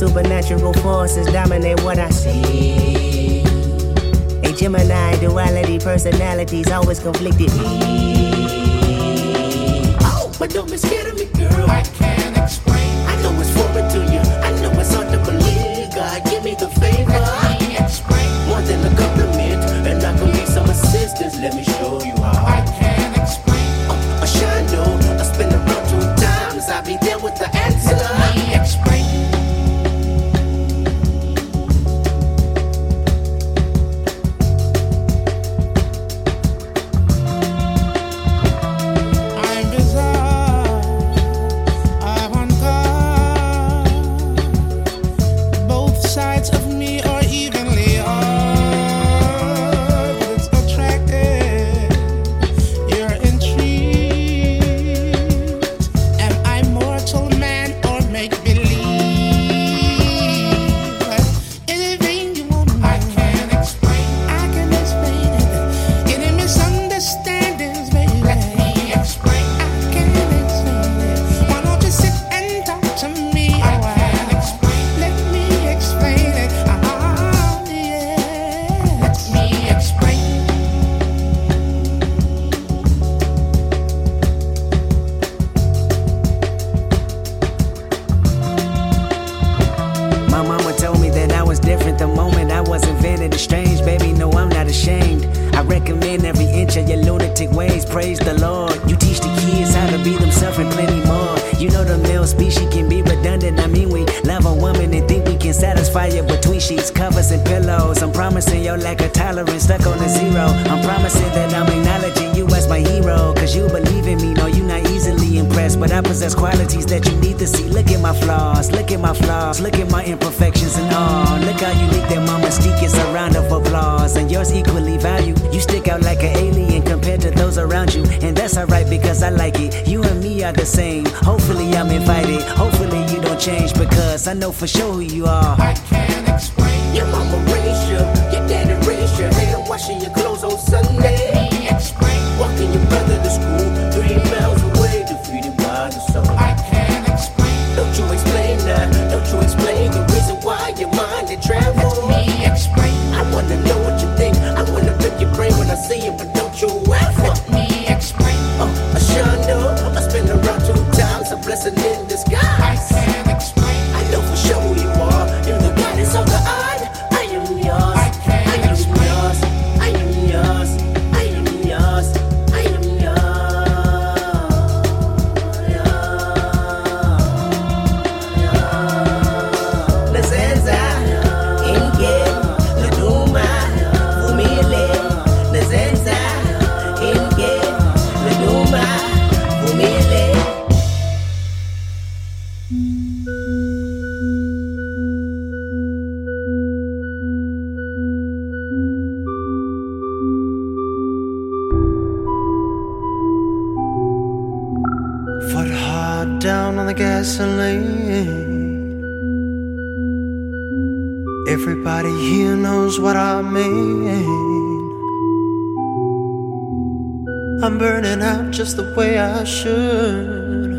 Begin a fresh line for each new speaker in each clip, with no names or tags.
Supernatural forces dominate what I see. A Gemini duality personalities always conflicted. Me. Oh, but don't be scared of me, girl.
I can't
stuck on a zero. I'm promising that I'm acknowledging you as my hero. Cause you believe in me, no, you not easily impressed. But I possess qualities that you need to see. Look at my flaws, look at my flaws, look at my imperfections and all. Look how unique that my mystique is a round of applause. And yours equally valued. You stick out like an alien compared to those around you. And that's alright because I like it. You and me are the same. Hopefully I'm invited. Hopefully you don't change because I know for sure who you are.
I can't explain.
Your mama Ain't no washing your clothes on Sunday.
Foot hard down on the gasoline. Everybody here knows what I mean. I'm burning out just the way I should.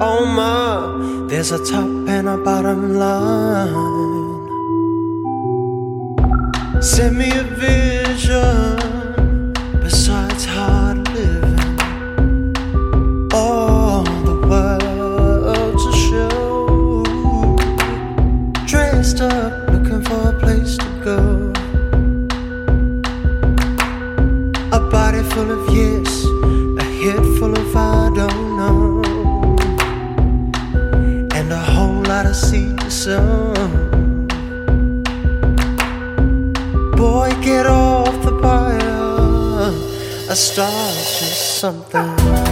Oh my, there's a top and a bottom line. Send me a vision yes, a head full of I don't know, and a whole lot of seed to sow. Boy, get off the fire. A star's just something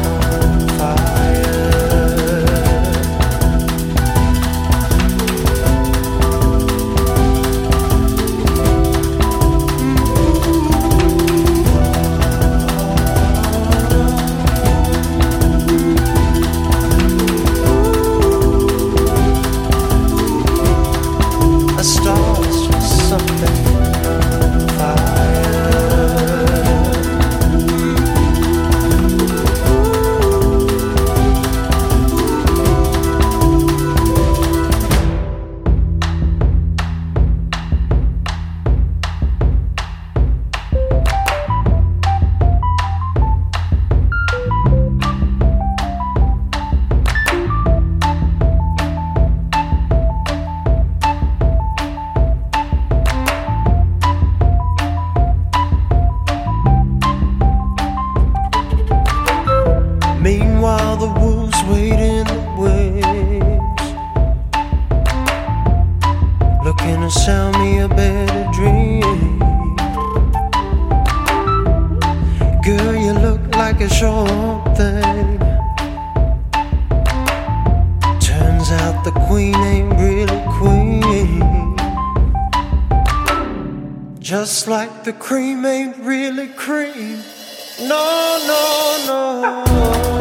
Just like the cream ain't really cream. No, no, no.